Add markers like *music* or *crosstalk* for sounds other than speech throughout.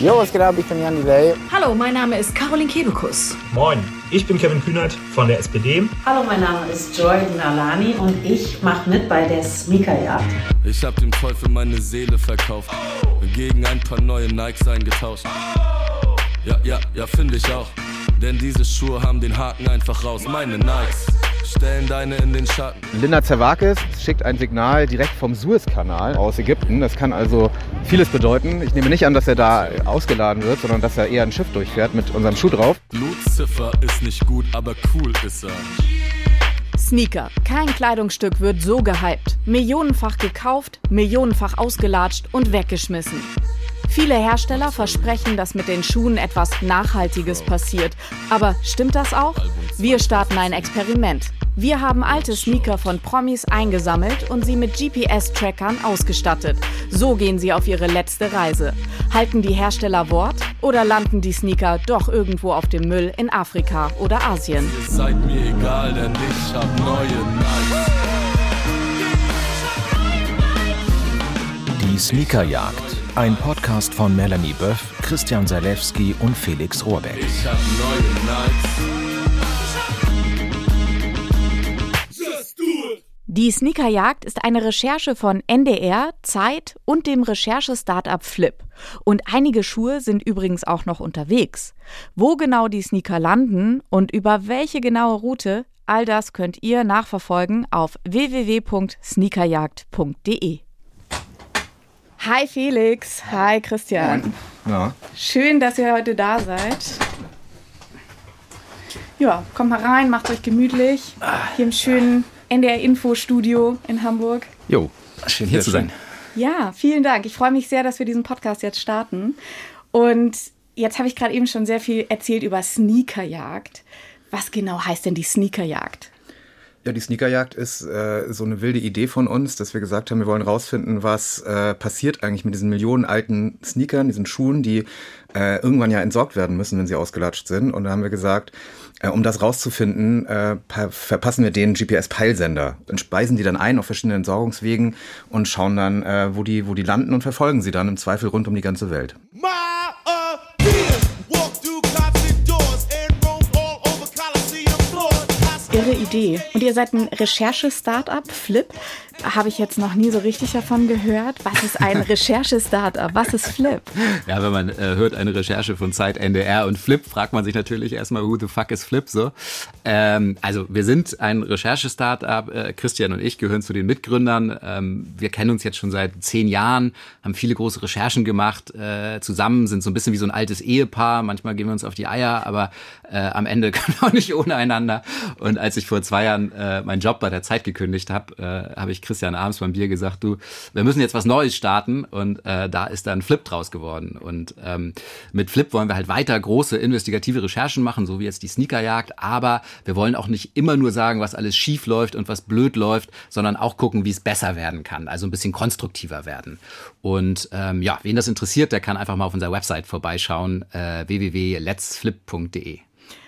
Jo, was geht ab? Ich bin Jan Delay. Hallo, mein Name ist Caroline Kebekus. Moin, ich bin Kevin Kühnert von der SPD. Hallo, mein Name ist Joy Nalani und ich mache mit bei der Sneakerjagd. Ich hab dem Teufel meine Seele verkauft, gegen ein paar neue Nikes eingetauscht. Ja, ja, ja, finde ich auch. Denn diese Schuhe haben den Haken einfach raus. Meine Nikes stellen deine in den Schatten. Linda Zerwakis schickt ein Signal direkt vom Suezkanal aus Ägypten. Das kann also vieles bedeuten. Ich nehme nicht an, dass er da ausgeladen wird, sondern dass er eher ein Schiff durchfährt mit unserem Schuh drauf. Blutziffer ist nicht gut, aber cool ist er. Sneaker. Kein Kleidungsstück wird so gehypt. Millionenfach gekauft, millionenfach ausgelatscht und weggeschmissen. Viele Hersteller versprechen, dass mit den Schuhen etwas Nachhaltiges passiert. Aber stimmt das auch? Wir starten ein Experiment. Wir haben alte Sneaker von Promis eingesammelt und sie mit GPS-Trackern ausgestattet. So gehen sie auf ihre letzte Reise. Halten die Hersteller Wort oder landen die Sneaker doch irgendwo auf dem Müll in Afrika oder Asien? Ihr seid mir egal, denn ich hab neue Nikes. Die Sneakerjagd. Ein Podcast von Melanie Böff, Christian Salewski und Felix Rohrbeck. Ich hab neue Nikes. Die Sneakerjagd ist eine Recherche von NDR, Zeit und dem Recherche-Startup Flip. Und einige Schuhe sind übrigens auch noch unterwegs. Wo genau die Sneaker landen und über welche genaue Route, all das könnt ihr nachverfolgen auf www.sneakerjagd.de. Hi Felix, hi Christian. Ja. Schön, dass ihr heute da seid. Ja, kommt mal rein, macht euch gemütlich. Hier im schönen NDR-Info-Studio in Hamburg. Jo, schön hier zu sein. Ja, vielen Dank. Ich freue mich sehr, dass wir diesen Podcast jetzt starten. Und jetzt habe ich gerade eben schon sehr viel erzählt über Sneakerjagd. Was genau heißt denn die Sneakerjagd? Ja, die Sneakerjagd ist äh, so eine wilde Idee von uns, dass wir gesagt haben, wir wollen rausfinden, was äh, passiert eigentlich mit diesen Millionen alten Sneakern, diesen Schuhen, die äh, irgendwann ja entsorgt werden müssen, wenn sie ausgelatscht sind. Und da haben wir gesagt, äh, um das rauszufinden, äh, verpassen wir denen GPS-Peilsender. Dann speisen die dann ein auf verschiedenen Entsorgungswegen und schauen dann, äh, wo, die, wo die landen und verfolgen sie dann im Zweifel rund um die ganze Welt. My Irre Idee. Und ihr seid ein Recherche-Startup, Flip. Habe ich jetzt noch nie so richtig davon gehört. Was ist ein *laughs* Recherche-Startup? Was ist Flip? Ja, wenn man äh, hört eine Recherche von Zeit NDR und Flip, fragt man sich natürlich erstmal, who the fuck is Flip so? Ähm, also wir sind ein Recherche-Startup. Äh, Christian und ich gehören zu den Mitgründern. Ähm, wir kennen uns jetzt schon seit zehn Jahren, haben viele große Recherchen gemacht äh, zusammen, sind so ein bisschen wie so ein altes Ehepaar. Manchmal gehen wir uns auf die Eier, aber äh, am Ende *laughs* können wir auch nicht ohne einander. Und als ich vor zwei Jahren äh, meinen Job bei der Zeit gekündigt habe, äh, habe ich Christian abends beim Bier gesagt, du, wir müssen jetzt was Neues starten. Und äh, da ist dann Flip draus geworden. Und ähm, mit Flip wollen wir halt weiter große investigative Recherchen machen, so wie jetzt die Sneakerjagd. Aber wir wollen auch nicht immer nur sagen, was alles schief läuft und was blöd läuft, sondern auch gucken, wie es besser werden kann. Also ein bisschen konstruktiver werden. Und ähm, ja, wen das interessiert, der kann einfach mal auf unserer Website vorbeischauen, äh, www.letsflip.de.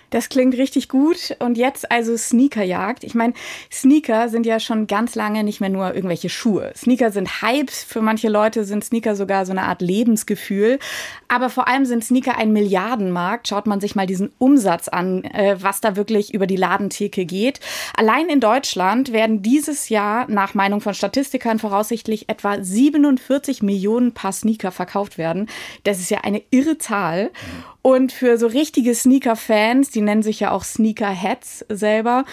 Das klingt richtig gut. Und jetzt also Sneakerjagd. Ich meine, Sneaker sind ja schon ganz lange nicht mehr nur irgendwelche Schuhe. Sneaker sind Hypes. Für manche Leute sind Sneaker sogar so eine Art Lebensgefühl. Aber vor allem sind Sneaker ein Milliardenmarkt. Schaut man sich mal diesen Umsatz an, äh, was da wirklich über die Ladentheke geht. Allein in Deutschland werden dieses Jahr nach Meinung von Statistikern voraussichtlich etwa 47 Millionen Paar Sneaker verkauft werden. Das ist ja eine irre Zahl. Und für so richtige Sneaker-Fans, die nennen sich ja auch Sneaker-Heads selber,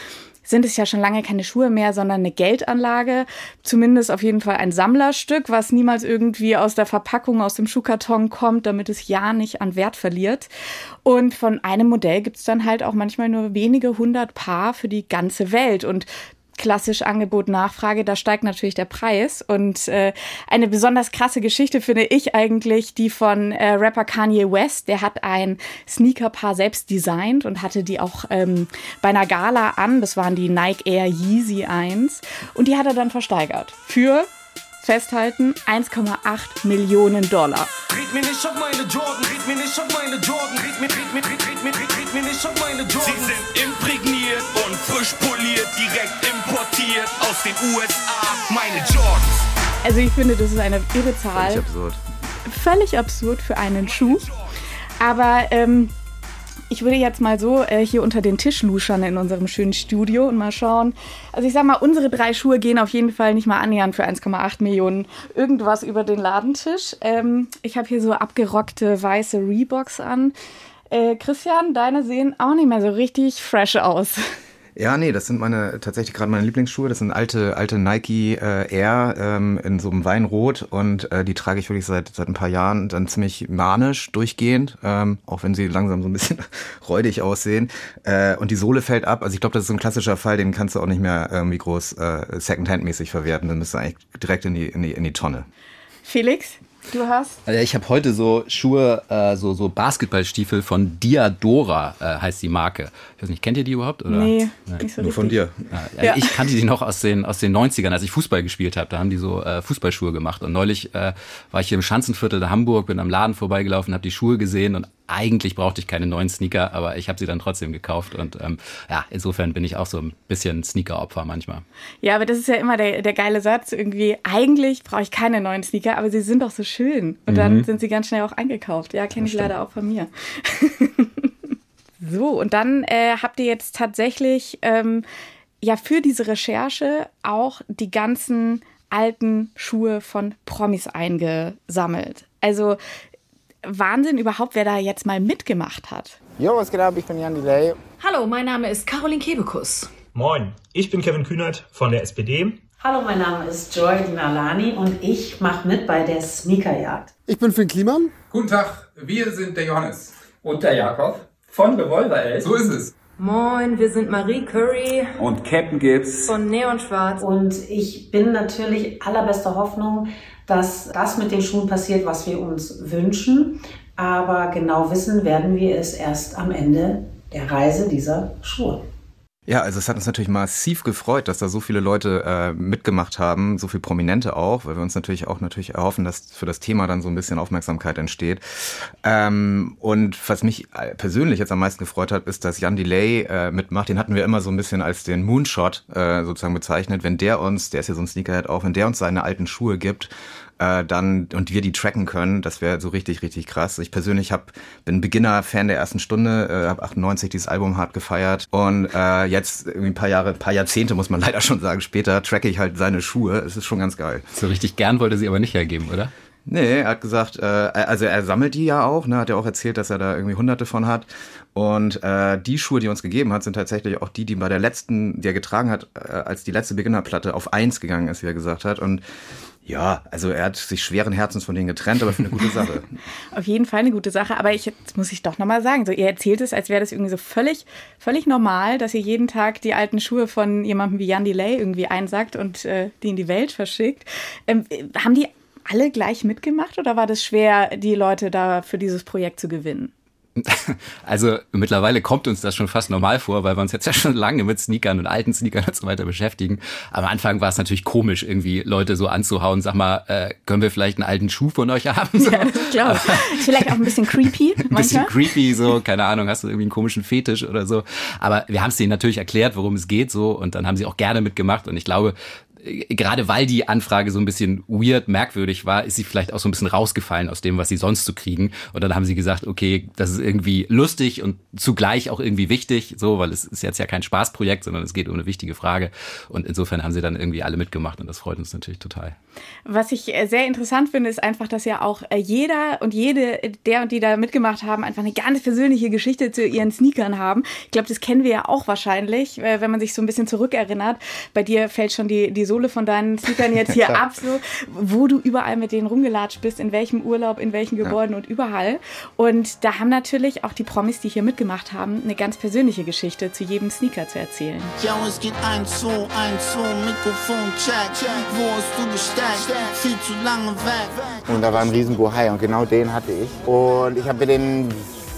sind es ja schon lange keine Schuhe mehr, sondern eine Geldanlage. Zumindest auf jeden Fall ein Sammlerstück, was niemals irgendwie aus der Verpackung, aus dem Schuhkarton kommt, damit es ja nicht an Wert verliert. Und von einem Modell gibt es dann halt auch manchmal nur wenige hundert Paar für die ganze Welt. Und klassisch Angebot Nachfrage, da steigt natürlich der Preis. Und äh, eine besonders krasse Geschichte finde ich eigentlich die von äh, Rapper Kanye West, der hat ein Sneakerpaar selbst designt und hatte die auch ähm, bei einer Gala an, das waren die Nike Air Yeezy 1 und die hat er dann versteigert für festhalten 1,8 Millionen Dollar. Red mir nicht auf meine Jordan, red mir nicht auf meine Jordan, red mir, red mir, red, red mir, red, red mir nicht auf meine Jordan. Sie sind imprägniert und frisch poliert, direkt importiert aus den USA. Meine Jordans. Also ich finde, das ist eine irre Zahl. Völlig absurd. völlig absurd für einen Schuh. Aber ähm, ich würde jetzt mal so äh, hier unter den Tisch luschern in unserem schönen Studio und mal schauen. Also ich sag mal, unsere drei Schuhe gehen auf jeden Fall nicht mal annähernd für 1,8 Millionen irgendwas über den Ladentisch. Ähm, ich habe hier so abgerockte weiße Reeboks an. Äh, Christian, deine sehen auch nicht mehr so richtig fresh aus. *laughs* Ja, nee, das sind meine tatsächlich gerade meine Lieblingsschuhe. Das sind alte alte Nike äh, Air ähm, in so einem Weinrot und äh, die trage ich wirklich seit seit ein paar Jahren dann ziemlich manisch durchgehend, ähm, auch wenn sie langsam so ein bisschen *laughs* räudig aussehen. Äh, und die Sohle fällt ab. Also ich glaube, das ist so ein klassischer Fall, den kannst du auch nicht mehr irgendwie groß äh, Secondhand-mäßig verwerten. Dann du eigentlich direkt in die in die in die Tonne. Felix, Du hast? Also ich habe heute so Schuhe, äh, so, so Basketballstiefel von Diadora äh, heißt die Marke. Ich weiß nicht, kennt ihr die überhaupt? Oder? Nee, nicht so Nur von dir. Ja, ja. Ich kannte die noch aus den, aus den 90ern, als ich Fußball gespielt habe. Da haben die so äh, Fußballschuhe gemacht. Und neulich äh, war ich hier im Schanzenviertel der Hamburg, bin am Laden vorbeigelaufen, habe die Schuhe gesehen und eigentlich brauchte ich keine neuen Sneaker, aber ich habe sie dann trotzdem gekauft. Und ähm, ja, insofern bin ich auch so ein bisschen Sneaker-Opfer manchmal. Ja, aber das ist ja immer der, der geile Satz. Irgendwie, eigentlich brauche ich keine neuen Sneaker, aber sie sind doch so schön. Und mhm. dann sind sie ganz schnell auch eingekauft. Ja, kenne ich leider auch von mir. *laughs* so, und dann äh, habt ihr jetzt tatsächlich ähm, ja für diese Recherche auch die ganzen alten Schuhe von Promis eingesammelt. Also Wahnsinn überhaupt, wer da jetzt mal mitgemacht hat. Jo, was geht ab? Ich bin Jan Delay. Hallo, mein Name ist Caroline Kebekus. Moin, ich bin Kevin Kühnert von der SPD. Hallo, mein Name ist Joy Dinalani und ich mache mit bei der Sneakerjagd. Ich bin Finn Kliman. Guten Tag, wir sind der Johannes. Und der Jakob von Revolver Elf. So ist es. Moin, wir sind Marie Curry und Captain Gibbs von Neon Schwarz. Und ich bin natürlich allerbester Hoffnung, dass das mit den Schuhen passiert, was wir uns wünschen. Aber genau wissen werden wir es erst am Ende der Reise dieser Schuhe. Ja, also es hat uns natürlich massiv gefreut, dass da so viele Leute äh, mitgemacht haben, so viele Prominente auch, weil wir uns natürlich auch natürlich erhoffen, dass für das Thema dann so ein bisschen Aufmerksamkeit entsteht. Ähm, und was mich äh, persönlich jetzt am meisten gefreut hat, ist, dass Jan Delay äh, mitmacht. Den hatten wir immer so ein bisschen als den Moonshot äh, sozusagen bezeichnet. Wenn der uns, der ist ja so ein Sneakerhead auch, wenn der uns seine alten Schuhe gibt, äh, dann und wir die tracken können, das wäre so richtig, richtig krass. Ich persönlich hab, bin Beginner-Fan der ersten Stunde, äh, habe 98 dieses Album hart gefeiert und äh, jetzt irgendwie ein paar Jahre, ein paar Jahrzehnte, muss man *laughs* leider schon sagen, später tracke ich halt seine Schuhe. Es ist schon ganz geil. So richtig gern wollte sie aber nicht hergeben, oder? Nee, er hat gesagt, äh, also er sammelt die ja auch, ne, hat ja auch erzählt, dass er da irgendwie hunderte von hat. Und äh, die Schuhe, die er uns gegeben hat, sind tatsächlich auch die, die bei der letzten, die er getragen hat, äh, als die letzte Beginnerplatte auf eins gegangen ist, wie er gesagt hat. Und ja, also er hat sich schweren Herzens von denen getrennt, aber für eine gute Sache. *laughs* Auf jeden Fall eine gute Sache, aber ich, jetzt muss ich doch nochmal sagen, so ihr erzählt es, als wäre das irgendwie so völlig, völlig normal, dass ihr jeden Tag die alten Schuhe von jemandem wie Jan Delay irgendwie einsackt und äh, die in die Welt verschickt. Ähm, haben die alle gleich mitgemacht oder war das schwer, die Leute da für dieses Projekt zu gewinnen? *laughs* Also mittlerweile kommt uns das schon fast normal vor, weil wir uns jetzt ja schon lange mit Sneakern und alten Sneakern und so weiter beschäftigen. Am Anfang war es natürlich komisch, irgendwie Leute so anzuhauen. Sag mal, äh, können wir vielleicht einen alten Schuh von euch haben? So. Ja, das glaube ich. Vielleicht auch ein bisschen creepy. *laughs* Ein bisschen creepy, so, keine Ahnung, hast du irgendwie einen komischen Fetisch oder so. Aber wir haben es denen natürlich erklärt, worum es geht, so, und dann haben sie auch gerne mitgemacht. Und ich glaube, gerade weil die Anfrage so ein bisschen weird, merkwürdig war, ist sie vielleicht auch so ein bisschen rausgefallen aus dem, was sie sonst zu kriegen. Und dann haben sie gesagt, okay, das ist irgendwie lustig und zugleich auch irgendwie wichtig, so, weil es ist jetzt ja kein Spaßprojekt, sondern es geht um eine wichtige Frage. Und insofern haben sie dann irgendwie alle mitgemacht und das freut uns natürlich total. Was ich äh, sehr interessant finde, ist einfach, dass ja auch äh, jeder und jede, der und die da mitgemacht haben, einfach eine ganz persönliche Geschichte zu ihren Sneakern haben. Ich glaube, das kennen wir ja auch wahrscheinlich, äh, wenn man sich so ein bisschen zurückerinnert. Bei dir fällt schon die, die Sohle von deinen Sneakern jetzt hier *laughs* ab, so, wo du überall mit denen rumgelatscht bist, in welchem Urlaub, in welchen Gebäuden ja. und überall. Und da haben natürlich auch die Promis, die hier mitgemacht haben, eine ganz persönliche Geschichte zu jedem Sneaker zu erzählen. Ja, es geht ein, zwei, ein, zwei, Mikrofon, check, check. Wo hast du gesteckt? Viel zu lange weg. Und da war ein riesen Bohai und genau den hatte ich. Und ich habe mir den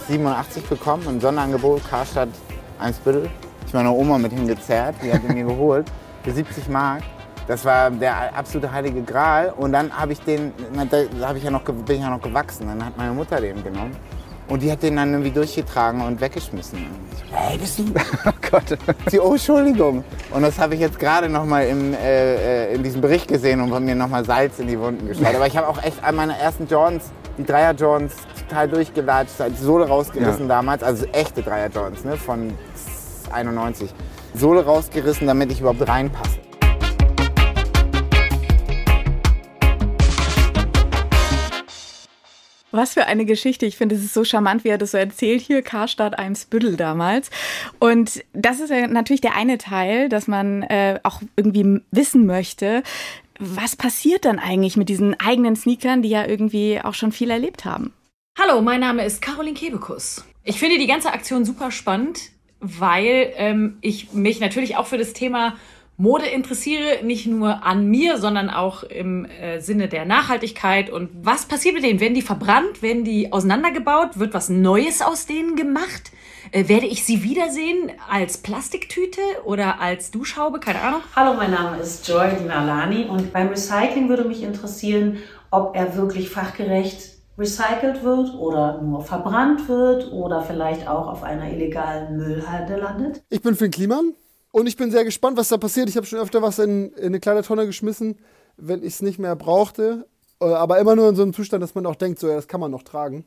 87 bekommen im Sonderangebot, Karstadt 1 Büttel. Ich meine Oma mit hingezerrt, die hat ihn mir geholt für 70 Mark. Das war der absolute heilige Gral. Und dann habe ich den, da hab ich ja noch, bin ich ja noch gewachsen. Dann hat meine Mutter den genommen. Und die hat den dann irgendwie durchgetragen und weggeschmissen. Hey, bist du? Oh Gott. Sie, oh, Entschuldigung. Und das habe ich jetzt gerade noch mal im, äh, in diesem Bericht gesehen und von mir noch mal Salz in die Wunden geschlagen. Aber ich habe auch echt an meine ersten Jordans, die Dreier Jordans, total durchgelatscht, halt Sohle rausgerissen ja. damals. Also echte Dreier Jordans, ne, von 91. Sohle rausgerissen, damit ich überhaupt reinpasse. Was für eine Geschichte. Ich finde, es ist so charmant, wie er das so erzählt hier, Karstadt Eimsbüttel damals. Und das ist natürlich der eine Teil, dass man äh, auch irgendwie wissen möchte, was passiert dann eigentlich mit diesen eigenen Sneakern, die ja irgendwie auch schon viel erlebt haben. Hallo, mein Name ist Caroline Kebekus. Ich finde die ganze Aktion super spannend, weil ähm, ich mich natürlich auch für das Thema Mode interessiere, nicht nur an mir, sondern auch im äh, Sinne der Nachhaltigkeit. Und was passiert mit denen? Werden die verbrannt? Werden die auseinandergebaut? Wird was Neues aus denen gemacht? Äh, werde ich sie wiedersehen als Plastiktüte oder als Duschhaube? Keine Ahnung. Hallo, mein Name ist Joy Dinalani und beim Recycling würde mich interessieren, ob er wirklich fachgerecht recycelt wird oder nur verbrannt wird oder vielleicht auch auf einer illegalen Müllhalde landet. Ich bin Finn Kliman und ich bin sehr gespannt, was da passiert. Ich habe schon öfter was in, in eine kleine Tonne geschmissen, wenn ich es nicht mehr brauchte. Äh, aber immer nur in so einem Zustand, dass man auch denkt, so, ja, das kann man noch tragen.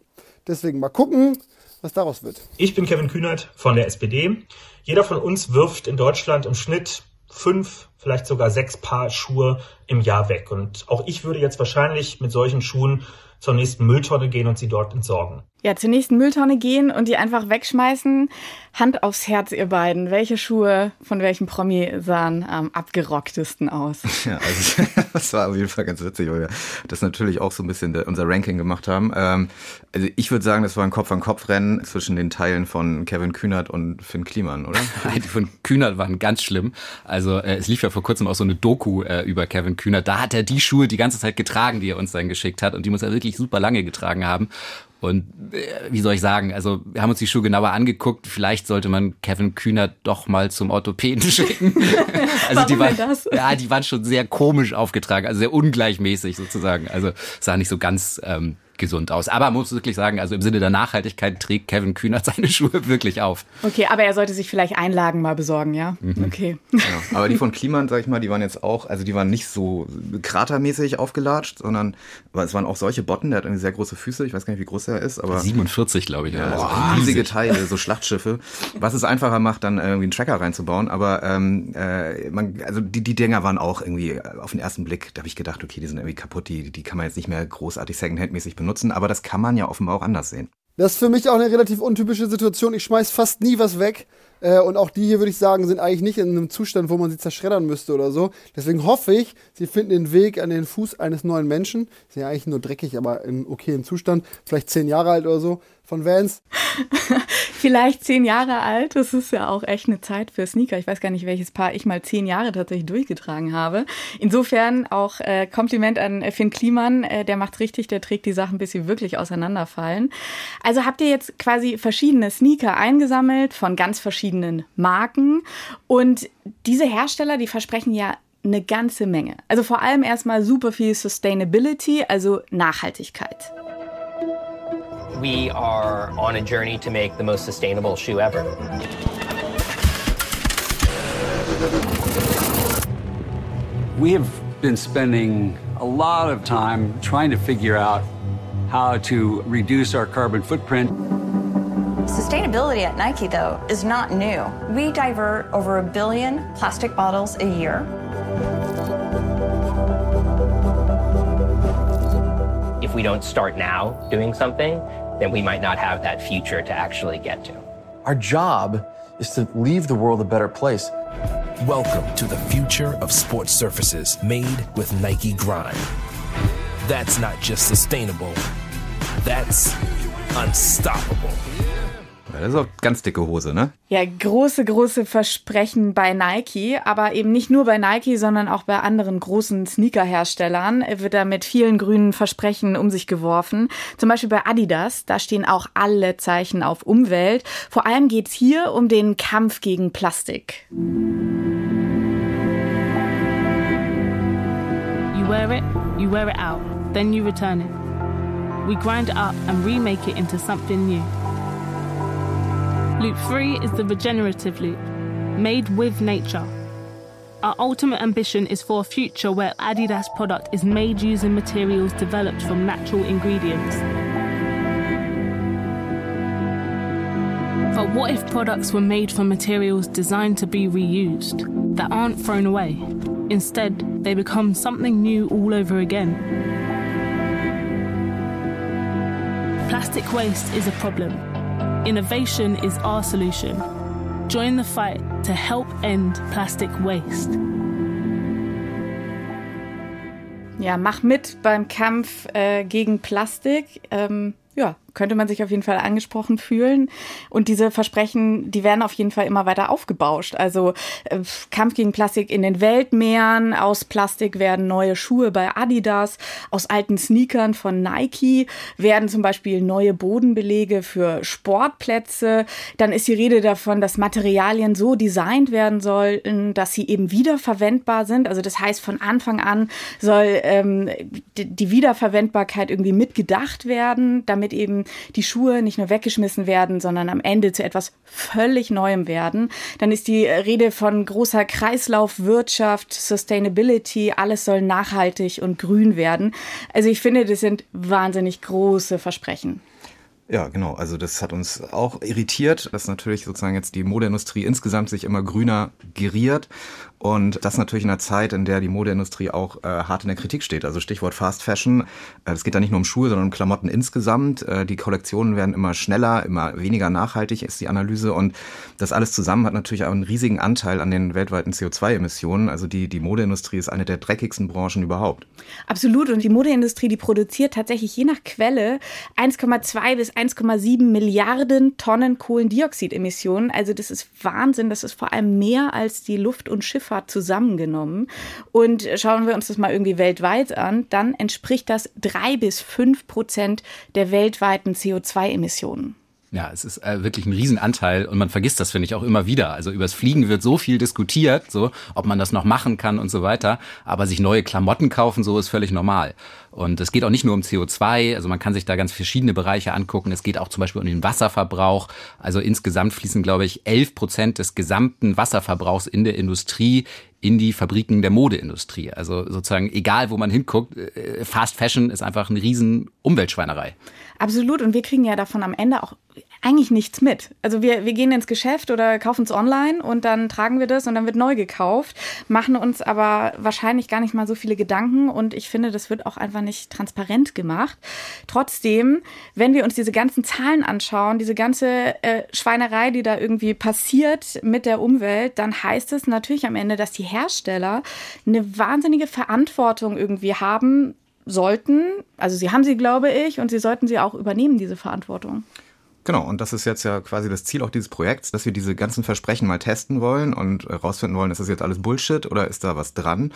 Deswegen mal gucken, was daraus wird. Ich bin Kevin Kühnert von der SPD. Jeder von uns wirft in Deutschland im Schnitt fünf, vielleicht sogar sechs Paar Schuhe im Jahr weg. Und auch ich würde jetzt wahrscheinlich mit solchen Schuhen zur nächsten Mülltonne gehen und sie dort entsorgen. Ja, zur nächsten Mülltonne gehen und die einfach wegschmeißen. Hand aufs Herz, ihr beiden. Welche Schuhe von welchem Promi sahen am abgerocktesten aus? *laughs* Ja, also *laughs* das war auf jeden Fall ganz witzig, weil wir das natürlich auch so ein bisschen unser Ranking gemacht haben. Ähm, also ich würde sagen, das war ein Kopf-an-Kopf-Rennen zwischen den Teilen von Kevin Kühnert und Finn Kliman, oder? *laughs* die von Kühnert waren ganz schlimm. Also äh, es lief ja vor kurzem auch so eine Doku äh, über Kevin Kühnert. Da hat er die Schuhe die ganze Zeit getragen, die er uns dann geschickt hat und die muss er wirklich super lange getragen haben. Und äh, wie soll ich sagen, also wir haben uns die Schuhe genauer angeguckt. Vielleicht sollte man Kevin Kühner doch mal zum Orthopäden *laughs* schicken. *laughs* also Warum die waren, das? ja, die waren schon sehr komisch aufgetragen, also sehr ungleichmäßig sozusagen. Also sah nicht so ganz ähm, gesund aus. Aber man muss wirklich sagen, also im Sinne der Nachhaltigkeit trägt Kevin Kühnert seine *laughs* Schuhe wirklich auf. Okay, aber er sollte sich vielleicht Einlagen mal besorgen, ja? Mhm. Okay. Genau. Aber die von Kliman, sag ich mal, die waren jetzt auch, also die waren nicht so kratermäßig aufgelatscht, sondern es waren auch solche Botten, der hat irgendwie sehr große Füße, ich weiß gar nicht, wie groß er ist, aber 47, glaube ich. Ja, also Boah, riesige Teile, so Schlachtschiffe, was es einfacher macht, dann irgendwie einen Tracker reinzubauen, aber ähm, äh, man, also die, die Dinger waren auch irgendwie auf den ersten Blick, da habe ich gedacht, okay, die sind irgendwie kaputt, die, die kann man jetzt nicht mehr großartig Secondhand-mäßig benutzen benutzen, aber das kann man ja offenbar auch anders sehen. Das ist für mich auch eine relativ untypische Situation. Ich schmeiß fast nie was weg. Äh, und auch die hier, würde ich sagen, sind eigentlich nicht in einem Zustand, wo man sie zerschreddern müsste oder so. Deswegen hoffe ich, sie finden den Weg an den Fuß eines neuen Menschen. Sind ja eigentlich nur dreckig, aber in okayem Zustand. Vielleicht zehn Jahre alt oder so von Vans. *laughs* Vielleicht zehn Jahre alt. Das ist ja auch echt eine Zeit für Sneaker. Ich weiß gar nicht, welches Paar ich mal zehn Jahre tatsächlich durchgetragen habe. Insofern auch äh, Kompliment an Finn Kliman. Äh, der macht's richtig, der trägt die Sachen, bis sie wirklich auseinanderfallen. Also habt ihr jetzt quasi verschiedene Sneaker eingesammelt von ganz verschiedenen Marken. Und diese Hersteller, die versprechen ja eine ganze Menge. Also vor allem erstmal super viel Sustainability, also Nachhaltigkeit. we are on a journey to make the most sustainable shoe ever. We have been spending a lot of time trying to figure out how to reduce our carbon footprint. Sustainability at Nike, though, is not new. We divert over a billion plastic bottles a year. If we don't start now doing something, then we might not have that future to actually get to. Our job is to leave the world a better place. Welcome to the future of sports surfaces made with Nike Grind. That's not just sustainable, that's unstoppable. Das ist auch ganz dicke Hose, ne? Ja, große, große Versprechen bei Nike, aber eben nicht nur bei Nike, sondern auch bei anderen großen Sneaker-Herstellern wird da mit vielen grünen Versprechen um sich geworfen. Zum Beispiel bei Adidas, da stehen auch alle Zeichen auf Umwelt. Vor allem geht's hier um den Kampf gegen Plastik. You wear it, you wear it out, then you return it. we grind it up and remake it into something new. Loop 3 is the regenerative loop, made with nature. Our ultimate ambition is for a future where Adidas product is made using materials developed from natural ingredients. But what if products were made from materials designed to be reused, that aren't thrown away? Instead, they become something new all over again. Plastic waste is a problem. Innovation is our solution. Join the fight to help end plastic waste. Ja, mach mit beim Kampf äh, gegen Plastik. Ähm, ja, könnte man sich auf jeden Fall angesprochen fühlen. Und diese Versprechen, die werden auf jeden Fall immer weiter aufgebauscht. Also äh, Kampf gegen Plastik in den Weltmeeren, aus Plastik werden neue Schuhe bei Adidas, aus alten Sneakern von Nike werden zum Beispiel neue Bodenbelege für Sportplätze. Dann ist die Rede davon, dass Materialien so designt werden sollen, dass sie eben wiederverwendbar sind. Also das heißt, von Anfang an soll ähm, die Wiederverwendbarkeit irgendwie mitgedacht werden, damit eben die Schuhe nicht nur weggeschmissen werden, sondern am Ende zu etwas völlig Neuem werden. Dann ist die Rede von großer Kreislaufwirtschaft, Sustainability, alles soll nachhaltig und grün werden. Also ich finde, das sind wahnsinnig große Versprechen. Ja, genau. Also das hat uns auch irritiert, dass natürlich sozusagen jetzt die Modeindustrie insgesamt sich immer grüner geriert und das natürlich in einer Zeit, in der die Modeindustrie auch äh, hart in der Kritik steht. Also Stichwort Fast Fashion. Äh, es geht da nicht nur um Schuhe, sondern um Klamotten insgesamt. Äh, die Kollektionen werden immer schneller, immer weniger nachhaltig ist die Analyse. Und das alles zusammen hat natürlich auch einen riesigen Anteil an den weltweiten CO2-Emissionen. Also die, die Modeindustrie ist eine der dreckigsten Branchen überhaupt. Absolut. Und die Modeindustrie, die produziert tatsächlich je nach Quelle 1,2 bis 1,7 Milliarden Tonnen Kohlendioxidemissionen. Also das ist Wahnsinn. Das ist vor allem mehr als die Luft- und Schiff Schifffahrt zusammengenommen. Und schauen wir uns das mal irgendwie weltweit an, dann entspricht das drei bis fünf Prozent der weltweiten CO2-Emissionen. Ja, es ist äh, wirklich ein Riesenanteil und man vergisst das, finde ich, auch immer wieder. Also übers Fliegen wird so viel diskutiert, so, ob man das noch machen kann und so weiter. Aber sich neue Klamotten kaufen, so ist völlig normal. Und es geht auch nicht nur um CO2, also man kann sich da ganz verschiedene Bereiche angucken. Es geht auch zum Beispiel um den Wasserverbrauch. Also insgesamt fließen, glaube ich, 11 Prozent des gesamten Wasserverbrauchs in der Industrie in die Fabriken der Modeindustrie. Also sozusagen, egal wo man hinguckt, äh, Fast Fashion ist einfach eine riesen Umweltschweinerei. Absolut. Und wir kriegen ja davon am Ende auch eigentlich nichts mit. Also wir, wir gehen ins Geschäft oder kaufen es online und dann tragen wir das und dann wird neu gekauft, machen uns aber wahrscheinlich gar nicht mal so viele Gedanken und ich finde, das wird auch einfach nicht transparent gemacht. Trotzdem, wenn wir uns diese ganzen Zahlen anschauen, diese ganze äh, Schweinerei, die da irgendwie passiert mit der Umwelt, dann heißt es natürlich am Ende, dass die Hersteller eine wahnsinnige Verantwortung irgendwie haben sollten. Also sie haben sie, glaube ich, und sie sollten sie auch übernehmen, diese Verantwortung. Genau, und das ist jetzt ja quasi das Ziel auch dieses Projekts, dass wir diese ganzen Versprechen mal testen wollen und herausfinden wollen, ist das jetzt alles Bullshit oder ist da was dran?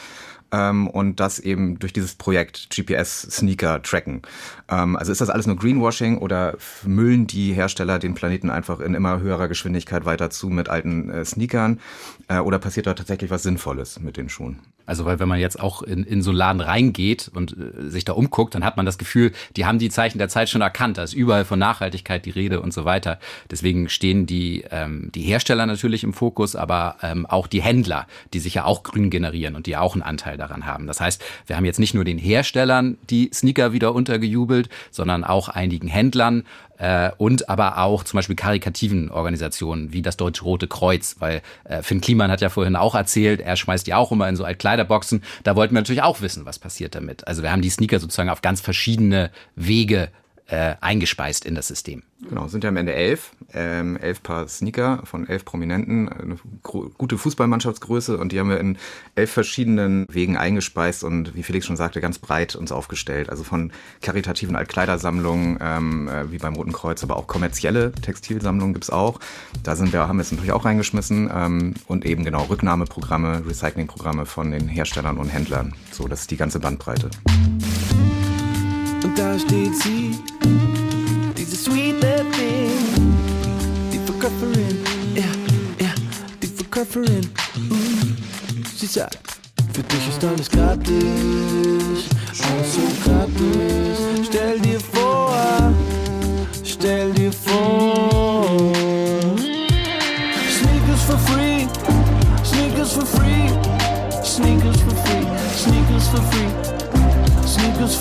ähm, und das eben durch dieses Projekt GPS-Sneaker tracken. Ähm, also ist das alles nur Greenwashing oder müllen die Hersteller den Planeten einfach in immer höherer Geschwindigkeit weiter zu mit alten äh, Sneakern äh, oder passiert da tatsächlich was Sinnvolles mit den Schuhen? Also weil wenn man jetzt auch in, in so einen Laden reingeht und äh, sich da umguckt, dann hat man das Gefühl, die haben die Zeichen der Zeit schon erkannt. Da ist überall von Nachhaltigkeit die Rede und so weiter. Deswegen stehen die, ähm, die Hersteller natürlich im Fokus, aber ähm, auch die Händler, die sich ja auch grün generieren und die auch einen Anteil daran haben. Das heißt, wir haben jetzt nicht nur den Herstellern die Sneaker wieder untergejubelt, sondern auch einigen Händlern äh, und aber auch zum Beispiel karikativen Organisationen wie das Deutsche Rote Kreuz, weil äh, Finn Kliman hat ja vorhin auch erzählt, er schmeißt die auch immer in so Altkleiderboxen. Da wollten wir natürlich auch wissen, was passiert damit. Also wir haben die Sneaker sozusagen auf ganz verschiedene Wege äh, eingespeist in das System. Genau, sind ja am Ende elf. Ähm, elf Paar Sneaker von elf Prominenten. Eine gute Fußballmannschaftsgröße und die haben wir in elf verschiedenen Wegen eingespeist und wie Felix schon sagte, ganz breit uns aufgestellt. Also von karitativen Altkleidersammlungen, ähm, äh, wie beim Roten Kreuz, aber auch kommerzielle Textilsammlungen gibt's auch. Da sind wir, haben wir es natürlich auch reingeschmissen. Ähm, und eben genau Rücknahmeprogramme, Recyclingprogramme von den Herstellern und Händlern. So, das ist die ganze Bandbreite. Und da steht sie, diese sweet little thing, die Verkäuferin, ja, ja, die Verkäuferin. Mm. Sie sagt, für dich ist alles gratis, alles so gratis. Stell dir vor,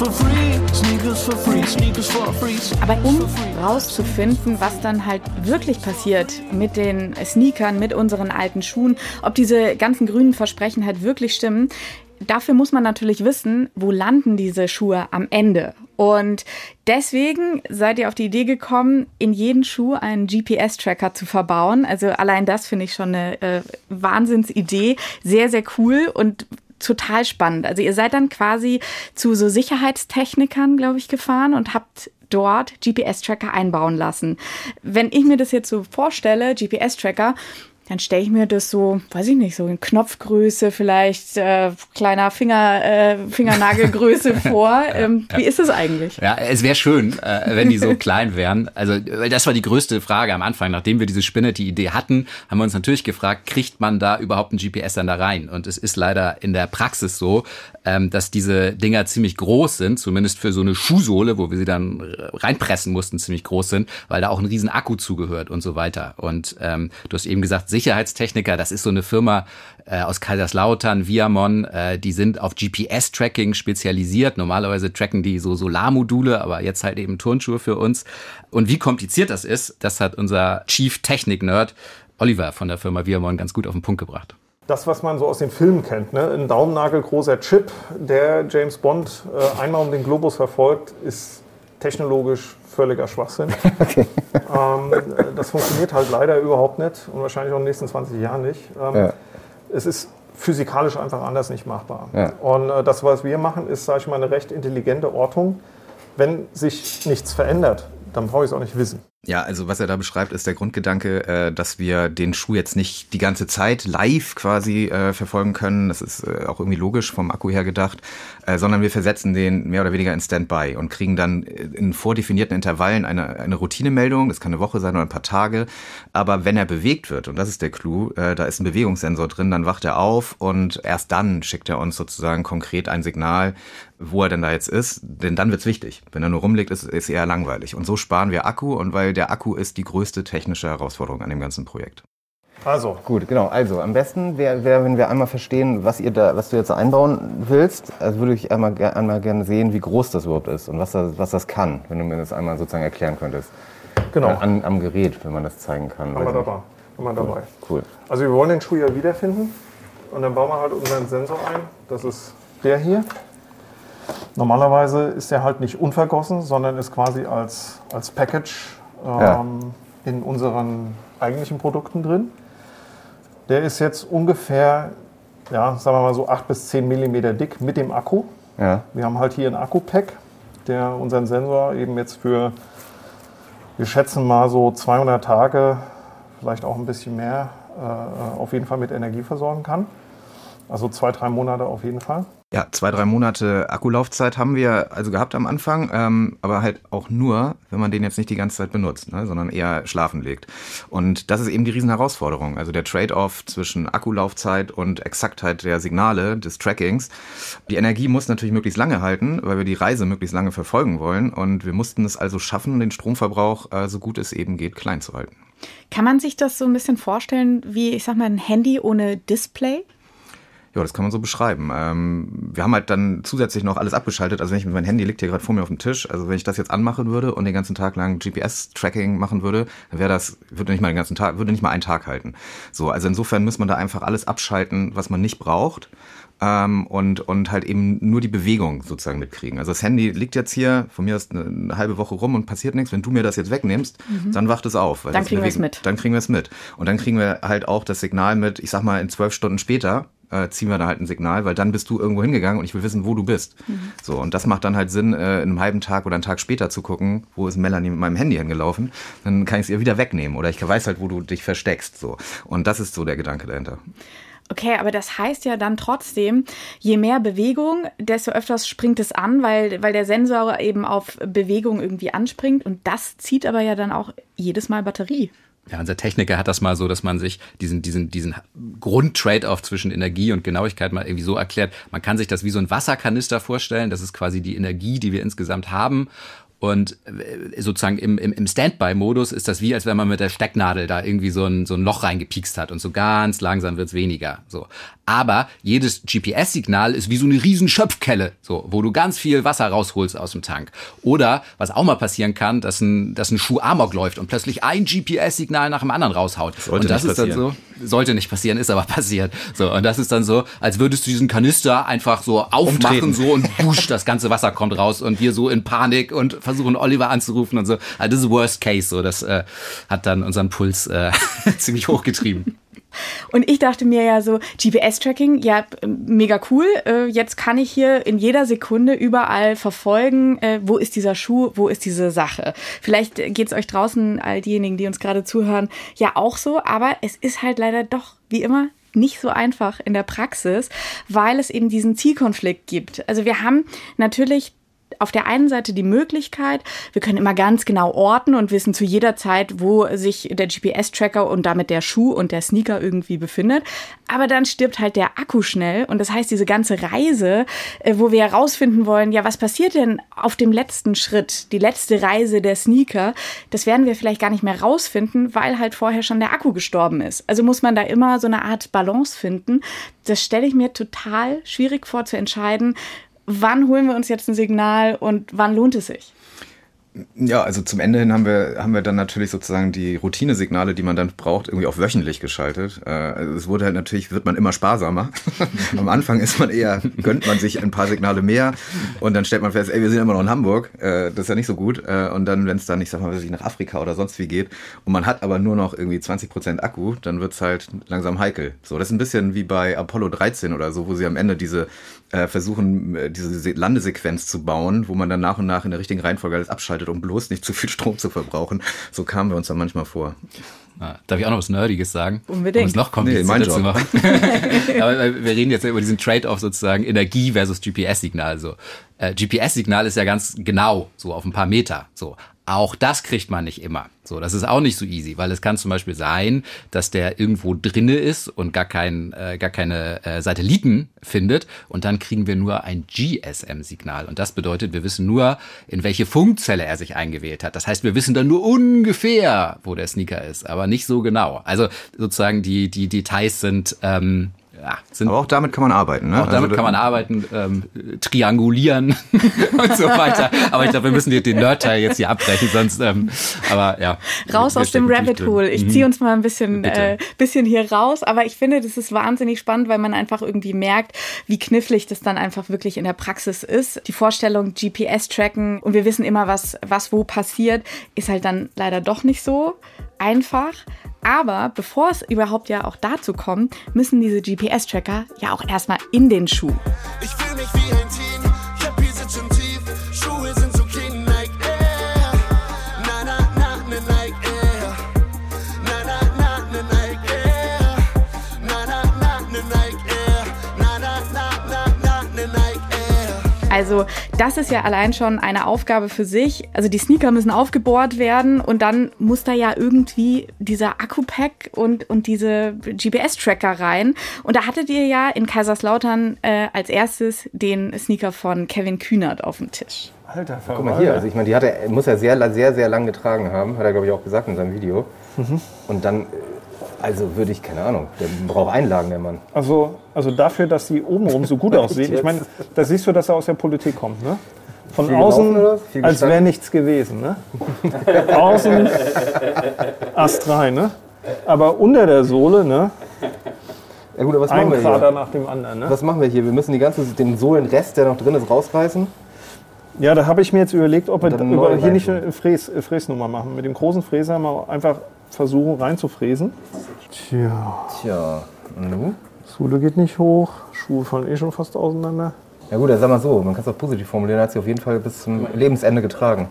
for free, sneakers for free, sneakers for free. Aber um rauszufinden, was dann halt wirklich passiert mit den Sneakern, mit unseren alten Schuhen, ob diese ganzen grünen Versprechen halt wirklich stimmen, dafür muss man natürlich wissen, wo landen diese Schuhe am Ende. Und deswegen seid ihr auf die Idee gekommen, in jeden Schuh einen GPS-Tracker zu verbauen. Also allein das finde ich schon eine äh, Wahnsinnsidee. Sehr, sehr cool und total spannend. Also ihr seid dann quasi zu so Sicherheitstechnikern, glaube ich, gefahren und habt dort GPS-Tracker einbauen lassen. Wenn ich mir das jetzt so vorstelle, GPS-Tracker, dann stelle ich mir das so, weiß ich nicht, so in Knopfgröße, vielleicht äh, kleiner Finger, äh, Fingernagelgröße *laughs* vor. ähm, ja. Wie ist es eigentlich? Ja, es wäre schön, äh, wenn die so *laughs* klein wären. Also, weil das war die größte Frage am Anfang. Nachdem wir diese Spinnetti-Idee hatten, haben wir uns natürlich gefragt, kriegt man da überhaupt ein GPS dann da rein? Und es ist leider in der Praxis so, ähm, dass diese Dinger ziemlich groß sind, zumindest für so eine Schuhsohle, wo wir sie dann reinpressen mussten, ziemlich groß sind, weil da auch ein riesen Akku zugehört und so weiter. Und ähm, du hast eben gesagt, Sicherheitstechniker, das ist so eine Firma äh, aus Kaiserslautern, Viamon, äh, die sind auf GPS-Tracking spezialisiert. Normalerweise tracken die so Solarmodule, aber jetzt halt eben Turnschuhe für uns. Und wie kompliziert das ist, das hat unser Chief Technik-Nerd Oliver von der Firma Viamon ganz gut auf den Punkt gebracht das, was man so aus den Filmen kennt. Ne? Ein daumennagelgroßer Chip, der James Bond äh, einmal um den Globus verfolgt, ist technologisch völliger Schwachsinn. *laughs* Okay. Ähm, das funktioniert halt leider überhaupt nicht und wahrscheinlich auch in den nächsten 20 Jahren nicht. Ähm, ja. Es ist physikalisch einfach anders nicht machbar. Ja. Und äh, das, was wir machen, ist, sage ich mal, eine recht intelligente Ortung. Wenn sich nichts verändert, dann brauche ich es auch nicht wissen. Ja, also was er da beschreibt, ist der Grundgedanke, äh, dass wir den Schuh jetzt nicht die ganze Zeit live quasi äh, verfolgen können. Das ist äh, auch irgendwie logisch vom Akku her gedacht, äh, sondern wir versetzen den mehr oder weniger in Standby und kriegen dann in vordefinierten Intervallen eine, eine Routinemeldung. Das kann eine Woche sein oder ein paar Tage. Aber wenn er bewegt wird, und das ist der Clou, äh, da ist ein Bewegungssensor drin, dann wacht er auf und erst dann schickt er uns sozusagen konkret ein Signal, wo er denn da jetzt ist. Denn dann wird's wichtig. Wenn er nur rumliegt, ist, ist eher langweilig. Und so sparen wir Akku und weil weil der Akku ist die größte technische Herausforderung an dem ganzen Projekt. Also. Gut, genau. Also am besten wäre, wär, wenn wir einmal verstehen, was ihr da, was du jetzt einbauen willst. Also würde ich einmal, einmal gerne sehen, wie groß das überhaupt ist und was das, was das kann, wenn du mir das einmal sozusagen erklären könntest. Genau. An, am Gerät, wenn man das zeigen kann. Haben wir dabei. Haben wir dabei. Cool. Also wir wollen den Schuh ja wiederfinden und dann bauen wir halt unseren Sensor ein. Das ist der hier. Normalerweise ist der halt nicht unvergossen, sondern ist quasi als, als Package ja. Ähm, in unseren eigentlichen Produkten drin. Der ist jetzt ungefähr, ja, sagen wir mal so 8 bis 10 Millimeter dick mit dem Akku. Ja. Wir haben halt hier ein Akku-Pack, der unseren Sensor eben jetzt für, wir schätzen mal so 200 Tage, vielleicht auch ein bisschen mehr, äh, auf jeden Fall mit Energie versorgen kann. Also zwei, drei Monate auf jeden Fall. Ja, zwei, drei Monate Akkulaufzeit haben wir also gehabt am Anfang, ähm, aber halt auch nur, wenn man den jetzt nicht die ganze Zeit benutzt, ne, sondern eher schlafen legt. Und das ist eben die Riesenherausforderung. Also der Trade-off zwischen Akkulaufzeit und Exaktheit der Signale, des Trackings. Die Energie muss natürlich möglichst lange halten, weil wir die Reise möglichst lange verfolgen wollen. Und wir mussten es also schaffen, den Stromverbrauch, äh, so gut es eben geht, klein zu halten. Kann man sich das so ein bisschen vorstellen wie, ich sag mal, ein Handy ohne Display? Ja, das kann man so beschreiben. Ähm, wir haben halt dann zusätzlich noch alles abgeschaltet. Also wenn ich mit meinem Handy liegt hier gerade vor mir auf dem Tisch, also wenn ich das jetzt anmachen würde und den ganzen Tag lang GPS-Tracking machen würde, dann wäre das, würde nicht mal den ganzen Tag, würde nicht mal einen Tag halten. So, also insofern muss man da einfach alles abschalten, was man nicht braucht. Ähm, und, und halt eben nur die Bewegung sozusagen mitkriegen. Also das Handy liegt jetzt hier, von mir ist eine, eine halbe Woche rum und passiert nichts. Wenn du mir das jetzt wegnimmst, mhm. dann wacht es auf. dann kriegen wir es mit. Dann kriegen wir es mit. Und dann kriegen wir halt auch das Signal mit, ich sag mal, in zwölf Stunden später, äh, ziehen wir da halt ein Signal, weil dann bist du irgendwo hingegangen und ich will wissen, wo du bist. Mhm. So, und das macht dann halt Sinn, äh, in einem halben Tag oder einen Tag später zu gucken, wo ist Melanie mit meinem Handy hingelaufen. Dann kann ich es ihr wieder wegnehmen oder ich weiß halt, wo du dich versteckst. So. Und das ist so der Gedanke dahinter. Okay, aber das heißt ja dann trotzdem, je mehr Bewegung, desto öfters springt es an, weil, weil der Sensor eben auf Bewegung irgendwie anspringt und das zieht aber ja dann auch jedes Mal Batterie. Ja, unser Techniker hat das mal so, dass man sich diesen, diesen, diesen Grund-Trade-off zwischen Energie und Genauigkeit mal irgendwie so erklärt. Man kann sich das wie so ein Wasserkanister vorstellen. Das ist quasi die Energie, die wir insgesamt haben. Und äh, sozusagen im, im, im Standby-Modus ist das wie, als wenn man mit der Stecknadel da irgendwie so ein, so ein Loch reingepiekst hat und so ganz langsam wird's weniger. So. Aber jedes GPS-Signal ist wie so eine riesen Schöpfkelle, so, wo du ganz viel Wasser rausholst aus dem Tank. Oder, was auch mal passieren kann, dass ein, dass ein Schuh Amok läuft und plötzlich ein GPS-Signal nach dem anderen raushaut. Sollte und das nicht ist dann so, sollte nicht passieren, ist aber *laughs* passiert. So, und das ist dann so, als würdest du diesen Kanister einfach so aufmachen, Umtreten. so und wusch, das ganze Wasser kommt raus und wir so in Panik und versuchen Oliver anzurufen und so. Also das ist Worst Case, so. Das äh, hat dann unseren Puls äh, *laughs* ziemlich hochgetrieben. Und ich dachte mir ja so, GPS-Tracking, ja, mega cool. Äh, Jetzt kann ich hier in jeder Sekunde überall verfolgen, äh, wo ist dieser Schuh, wo ist diese Sache. Vielleicht geht's euch draußen, all diejenigen, die uns gerade zuhören, ja auch so, aber es ist halt leider doch, wie immer, nicht so einfach in der Praxis, weil es eben diesen Zielkonflikt gibt. Also wir haben natürlich auf der einen Seite die Möglichkeit, wir können immer ganz genau orten und wissen zu jeder Zeit, wo sich der GPS-Tracker und damit der Schuh und der Sneaker irgendwie befindet. Aber dann stirbt halt der Akku schnell und das heißt, diese ganze Reise, äh, wo wir herausfinden wollen, ja, was passiert denn auf dem letzten Schritt, die letzte Reise der Sneaker, das werden wir vielleicht gar nicht mehr rausfinden, weil halt vorher schon der Akku gestorben ist. Also muss man da immer so eine Art Balance finden. Das stelle ich mir total schwierig vor zu entscheiden, wann holen wir uns jetzt ein Signal und wann lohnt es sich? Ja, also zum Ende hin haben wir, haben wir dann natürlich sozusagen die Routinesignale, die man dann braucht, irgendwie auf wöchentlich geschaltet. Äh, Also es wurde halt natürlich, wird man immer sparsamer. *laughs* Am Anfang ist man eher, gönnt man sich ein paar Signale mehr und dann stellt man fest, ey, wir sind immer noch in Hamburg, äh, das ist ja nicht so gut. Äh, Und dann, wenn es dann, ich sag mal, nach Afrika oder sonst wie geht und man hat aber nur noch irgendwie 20% Akku, dann wird's halt langsam heikel. So, das ist ein bisschen wie bei Apollo 13 oder so, wo sie am Ende diese äh, versuchen, äh, diese Se- Landesequenz zu bauen, wo man dann nach und nach in der richtigen Reihenfolge alles abschaltet, um bloß nicht zu viel Strom zu verbrauchen. So kamen wir uns dann manchmal vor. Ah, Darf ich auch noch was Nerdiges sagen? Unbedingt. Um es noch Nee, mein komplizierter zu Job. machen. *laughs* Aber äh, wir reden jetzt ja über diesen Trade-off sozusagen Energie versus GPS-Signal. So. Äh, GPS-Signal ist ja ganz genau, so auf ein paar Meter. So. Auch das kriegt man nicht immer. So, das ist auch nicht so easy, weil es kann zum Beispiel sein, dass der irgendwo drinne ist und gar, kein, äh, gar keine äh, Satelliten findet und dann kriegen wir nur ein GSM-Signal. Und das bedeutet, wir wissen nur, in welche Funkzelle er sich eingewählt hat. Das heißt, wir wissen dann nur ungefähr, wo der Sneaker ist, aber nicht so genau. Also sozusagen die, die Details sind, ähm, ja, sind Aber auch damit kann man arbeiten. Ne? auch damit Also, kann man arbeiten, ähm, triangulieren *laughs* und so weiter. Aber ich glaube, wir müssen den den Nerd-Teil jetzt hier abbrechen, sonst, ähm, aber ja. Raus aus dem Rabbit. Hole. Ich Mhm. ziehe uns mal ein bisschen, äh, bisschen hier raus, aber ich finde, das ist wahnsinnig spannend, weil man einfach irgendwie merkt, wie knifflig das dann einfach wirklich in der Praxis ist. Die Vorstellung, GPS tracken und wir wissen immer, was, was wo passiert, ist halt dann leider doch nicht so einfach. Aber bevor es überhaupt ja auch dazu kommt, müssen diese GPS-Tracker ja auch erstmal in den Schuh. Ich fühl mich wie ein Also das ist ja allein schon eine Aufgabe für sich. Also die Sneaker müssen aufgebohrt werden und dann muss da ja irgendwie dieser Akku-Pack und, und diese GPS-Tracker rein. Und da hattet ihr ja in Kaiserslautern äh, als erstes den Sneaker von Kevin Kühnert auf dem Tisch. Alter, Guck mal hier, also ich meine, die hat er, muss er sehr, sehr, sehr lang getragen haben, hat er glaube ich auch gesagt in seinem Video. Mhm. Und dann, also würde ich, keine Ahnung, der braucht Einlagen, der Mann. Also, also dafür, dass die obenrum so gut *laughs* aussehen. Ich meine, da siehst du, dass er aus der Politik kommt. Ne? Von Viel außen, gelaufen, als wäre nichts gewesen. Ne? außen astrein, ne? Aber unter der Sohle, ne? Ja gut, aber was Ein machen wir Krater hier? nach dem anderen. Ne? Was machen wir hier? Wir müssen die ganze, den Sohlenrest, der noch drin ist, rausreißen. Ja, da habe ich mir jetzt überlegt, ob wir über hier nicht eine Fräs, Fräsnummer machen. Mit dem großen Fräser mal einfach versuchen reinzufräsen. Tja. Tja, und nu? Sohle geht nicht hoch, Schuhe fallen eh schon fast auseinander. Ja gut, dann sag mal so, man kann es auch positiv formulieren, er hat sie auf jeden Fall bis zum Lebensende getragen.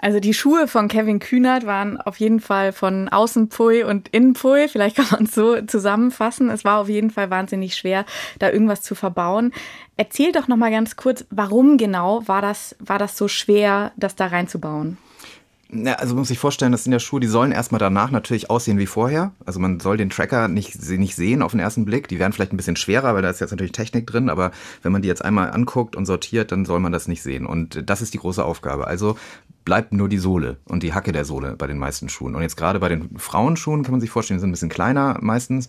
Also die Schuhe von Kevin Kühnert waren auf jeden Fall von außen Pui und innen Pui. Vielleicht kann man es so zusammenfassen. Es war auf jeden Fall wahnsinnig schwer, da irgendwas zu verbauen. Erzähl doch noch mal ganz kurz, warum genau war das, war das so schwer, das da reinzubauen? Na, also muss ich vorstellen, das sind ja Schuhe, die sollen erstmal danach natürlich aussehen wie vorher. Also man soll den Tracker nicht, nicht sehen auf den ersten Blick. Die werden vielleicht ein bisschen schwerer, weil da ist jetzt natürlich Technik drin, aber wenn man die jetzt einmal anguckt und sortiert, dann soll man das nicht sehen. Und das ist die große Aufgabe. Also bleibt nur die Sohle und die Hacke der Sohle bei den meisten Schuhen. Und jetzt gerade bei den Frauenschuhen kann man sich vorstellen, die sind ein bisschen kleiner meistens.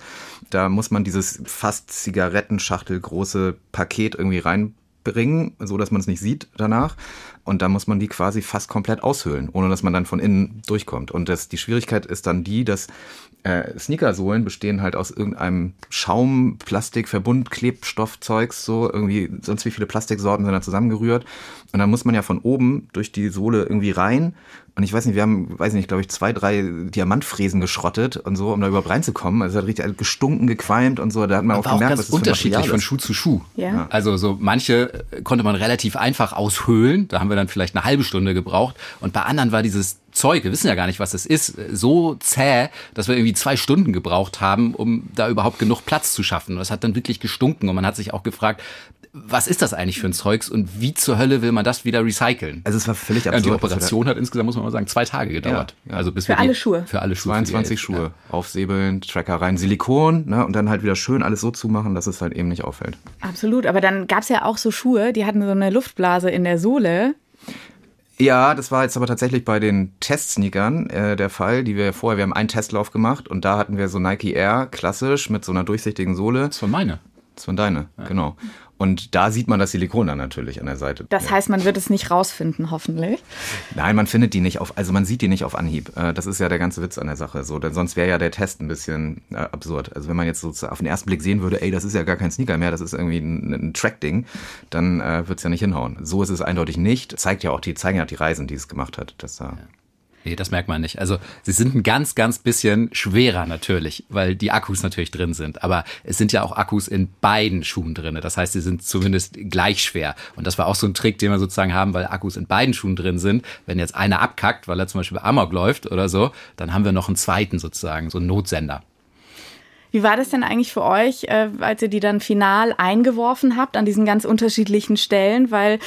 Da muss man dieses fast Zigarettenschachtel große Paket irgendwie reinbringen, so dass man es nicht sieht danach. Und da muss man die quasi fast komplett aushöhlen, ohne dass man dann von innen durchkommt. Und das, die Schwierigkeit ist dann die, dass äh, Sneakersohlen bestehen halt aus irgendeinem Schaum, Plastik, Verbund, Klebstoffzeugs, so irgendwie, sonst wie viele Plastiksorten sind da zusammengerührt. Und dann muss man ja von oben durch die Sohle irgendwie rein. Und ich weiß nicht, wir haben, weiß nicht, glaube ich, zwei, drei Diamantfräsen geschrottet und so, um da überhaupt reinzukommen. Also es hat richtig gestunken, gequalmt und so. Da hat man auch auch gemerkt, ganz was das unterschiedlich von. Schuh zu Schuh. Ja. Also so manche konnte man relativ einfach aushöhlen. Da haben wir dann vielleicht eine halbe Stunde gebraucht. Und bei anderen war dieses Zeug, wir wissen ja gar nicht, was es ist, so zäh, dass wir irgendwie zwei Stunden gebraucht haben, um da überhaupt genug Platz zu schaffen. Und das hat dann wirklich gestunken. Und man hat sich auch gefragt, was ist das eigentlich für ein Zeugs und wie zur Hölle will man das wieder recyceln? Also es war völlig Ja, die absurd, was wir Operation hat insgesamt, muss man mal sagen, zwei Tage gedauert. Ja, ja. Also bis Für wir die, alle Schuhe? Für alle Schuhe. 22 für die Elf, Schuhe. Aufsäbeln, Tracker rein, Silikon, ne, und dann halt wieder schön alles so zumachen, dass es halt eben nicht auffällt. Absolut, aber dann gab es ja auch so Schuhe, die hatten so eine Luftblase in der Sohle. Ja, das war jetzt aber tatsächlich bei den Testsneakern äh, der Fall, die wir vorher, wir haben einen Testlauf gemacht und da hatten wir so Nike Air klassisch mit so einer durchsichtigen Sohle. Das war meine. Das war deine, genau. Und da sieht man das Silikon dann natürlich an der Seite. Das heißt, man wird es nicht rausfinden, hoffentlich. Nein, man findet die nicht auf, also man sieht die nicht auf Anhieb. Äh, Das ist ja der ganze Witz an der Sache. So, denn sonst wäre ja der Test ein bisschen äh, absurd. Also wenn man jetzt so auf den ersten Blick sehen würde, ey, das ist ja gar kein Sneaker mehr, das ist irgendwie ein, ein Track-Ding, dann äh, wird's ja nicht hinhauen. So ist es eindeutig nicht. Zeigt ja auch die, zeigen ja auch die Reisen, die es gemacht hat. Dass da Nee, das merkt man nicht. Also sie sind ein ganz, ganz bisschen schwerer natürlich, weil die Akkus natürlich drin sind. Aber es sind ja auch Akkus in beiden Schuhen drin. Das heißt, sie sind zumindest gleich schwer. Und das war auch so ein Trick, den wir sozusagen haben, weil Akkus in beiden Schuhen drin sind. Wenn jetzt einer abkackt, weil er zum Beispiel Amok läuft oder so, dann haben wir noch einen zweiten sozusagen, so einen Notsender. Wie war das denn eigentlich für euch, äh, als ihr die dann final eingeworfen habt an diesen ganz unterschiedlichen Stellen? Weil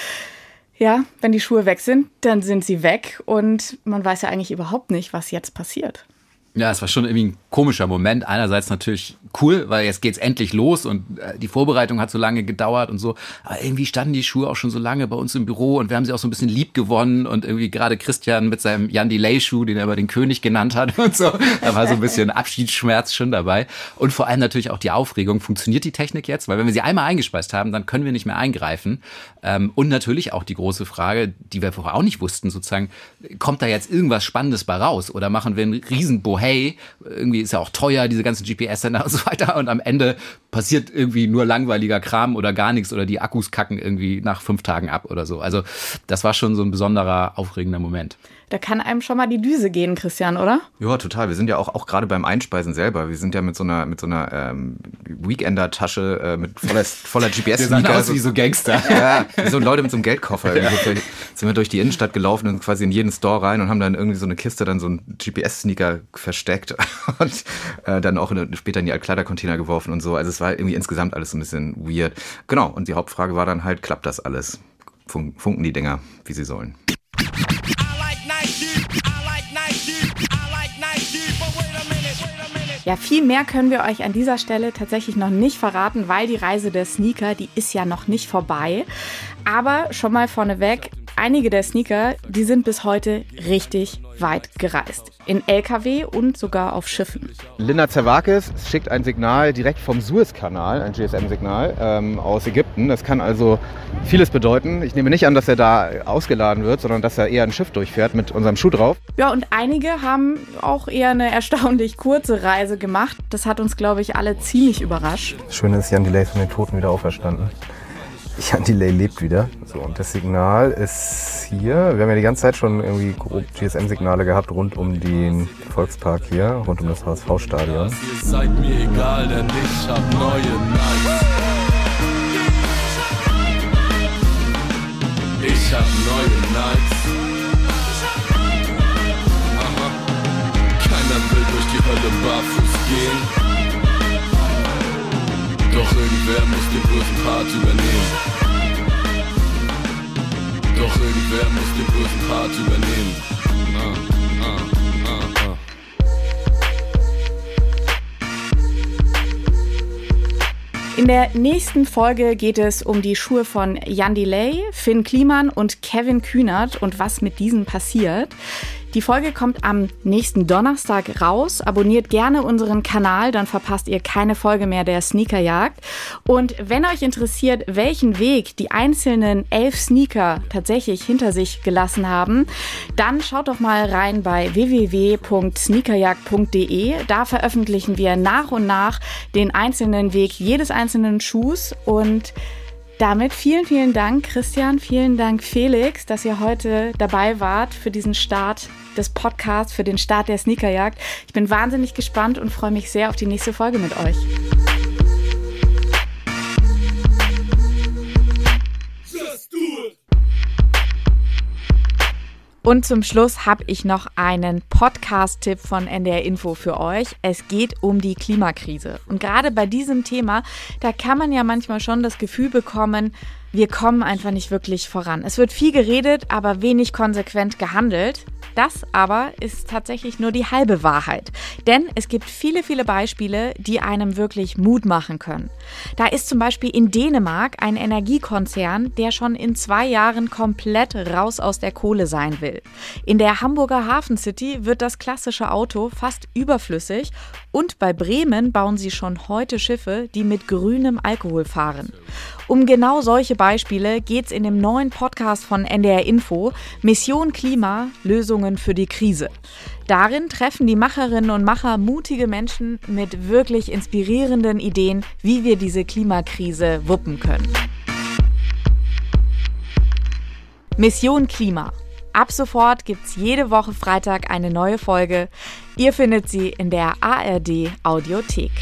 ja, wenn die Schuhe weg sind, dann sind sie weg und man weiß ja eigentlich überhaupt nicht, was jetzt passiert. Ja, es war schon irgendwie ein komischer Moment. Einerseits natürlich cool, weil jetzt geht's endlich los und äh, die Vorbereitung hat so lange gedauert und so. Aber irgendwie standen die Schuhe auch schon so lange bei uns im Büro und wir haben sie auch so ein bisschen lieb gewonnen und irgendwie gerade Christian mit seinem Jan Delay Schuh, den er immer den König genannt hat *laughs* und so. Da war so ein bisschen Abschiedsschmerz schon dabei. Und vor allem natürlich auch die Aufregung. Funktioniert die Technik jetzt? Weil wenn wir sie einmal eingespeist haben, dann können wir nicht mehr eingreifen. Ähm, und natürlich auch die große Frage, die wir vorher auch nicht wussten, sozusagen, kommt da jetzt irgendwas Spannendes bei raus? Oder machen wir einen riesen Bohey? Irgendwie ist ja auch teuer, diese ganzen GPS-Sender und so weiter. Und am Ende passiert irgendwie nur langweiliger Kram oder gar nichts oder die Akkus kacken irgendwie nach fünf Tagen ab oder so. Also das war schon so ein besonderer, aufregender Moment. Da kann einem schon mal die Düse gehen, Christian, oder? Ja, total. Wir sind ja auch, auch gerade beim Einspeisen selber. Wir sind ja mit so einer, mit so einer ähm, Weekender-Tasche äh, mit voller, *laughs* voller Wir sahen GPS-Sneaker. aus wie so Gangster. *laughs* Ja, wie so Leute mit so einem Geldkoffer. Irgendwie so Sind wir durch die Innenstadt gelaufen und quasi in jeden Store rein und haben dann irgendwie so eine Kiste, dann so einen GPS-Sneaker versteckt *laughs* und äh, dann auch in, später in die Altkleidercontainer geworfen und so. Also es war irgendwie insgesamt alles so ein bisschen weird. Genau. Und die Hauptfrage war dann halt, klappt das alles? Fun funken die Dinger, wie sie sollen? Ja, viel mehr können wir euch an dieser Stelle tatsächlich noch nicht verraten, weil die Reise der Sneaker, die ist ja noch nicht vorbei. Aber schon mal vorneweg, einige der Sneaker, die sind bis heute richtig weit gereist. In LKW und sogar auf Schiffen. Linda Zerwakis schickt ein Signal direkt vom Suezkanal, ein GSM-Signal ähm, aus Ägypten. Das kann also vieles bedeuten. Ich nehme nicht an, dass er da ausgeladen wird, sondern dass er eher ein Schiff durchfährt mit unserem Schuh drauf. Ja, und einige haben auch eher eine erstaunlich kurze Reise gemacht. Das hat uns, glaube ich, alle ziemlich überrascht. Das Schöne ist, Jan Delay von den Toten wieder auferstanden. Jan Delay lebt wieder. So, und das Signal ist hier. Wir haben ja die ganze Zeit schon irgendwie grob GSM-Signale gehabt rund um den Volkspark hier, rund um das HSV-Stadion. Ihr seid mir egal, denn ich hab neue Nikes. Ich hab neue. Aha. Keiner will durch die Hölle barfuß gehen. Doch irgendwer muss den bösen Part übernehmen. Doch irgendwer muss den bösen Part übernehmen. In der nächsten Folge geht es um die Schuhe von Jan Delay, Finn Kliman und Kevin Kühnert und was mit diesen passiert. Die Folge kommt am nächsten Donnerstag raus. Abonniert gerne unseren Kanal, dann verpasst ihr keine Folge mehr der Sneakerjagd. Und wenn euch interessiert, welchen Weg die einzelnen elf Sneaker tatsächlich hinter sich gelassen haben, dann schaut doch mal rein bei www.sneakerjagd.de. Da veröffentlichen wir nach und nach den einzelnen Weg jedes einzelnen Schuhs und damit vielen, vielen Dank, Christian, vielen Dank, Felix, dass ihr heute dabei wart für diesen Start des Podcasts, für den Start der Sneakerjagd. Ich bin wahnsinnig gespannt und freue mich sehr auf die nächste Folge mit euch. Und zum Schluss habe ich noch einen Podcast-Tipp von NDR Info für euch. Es geht um die Klimakrise. Und gerade bei diesem Thema, da kann man ja manchmal schon das Gefühl bekommen, wir kommen einfach nicht wirklich voran. Es wird viel geredet, aber wenig konsequent gehandelt. Das aber ist tatsächlich nur die halbe Wahrheit. Denn es gibt viele, viele Beispiele, die einem wirklich Mut machen können. Da ist zum Beispiel in Dänemark ein Energiekonzern, der schon in zwei Jahren komplett raus aus der Kohle sein will. In der Hamburger Hafen City wird das klassische Auto fast überflüssig und bei Bremen bauen sie schon heute Schiffe, die mit grünem Alkohol fahren. Um genau solche Beispiele geht es in dem neuen Podcast von NDR Info Mission Klima, Lösungen für die Krise. Darin treffen die Macherinnen und Macher mutige Menschen mit wirklich inspirierenden Ideen, wie wir diese Klimakrise wuppen können. Mission Klima. Ab sofort gibt's jede Woche Freitag eine neue Folge. Ihr findet sie in der ARD Audiothek.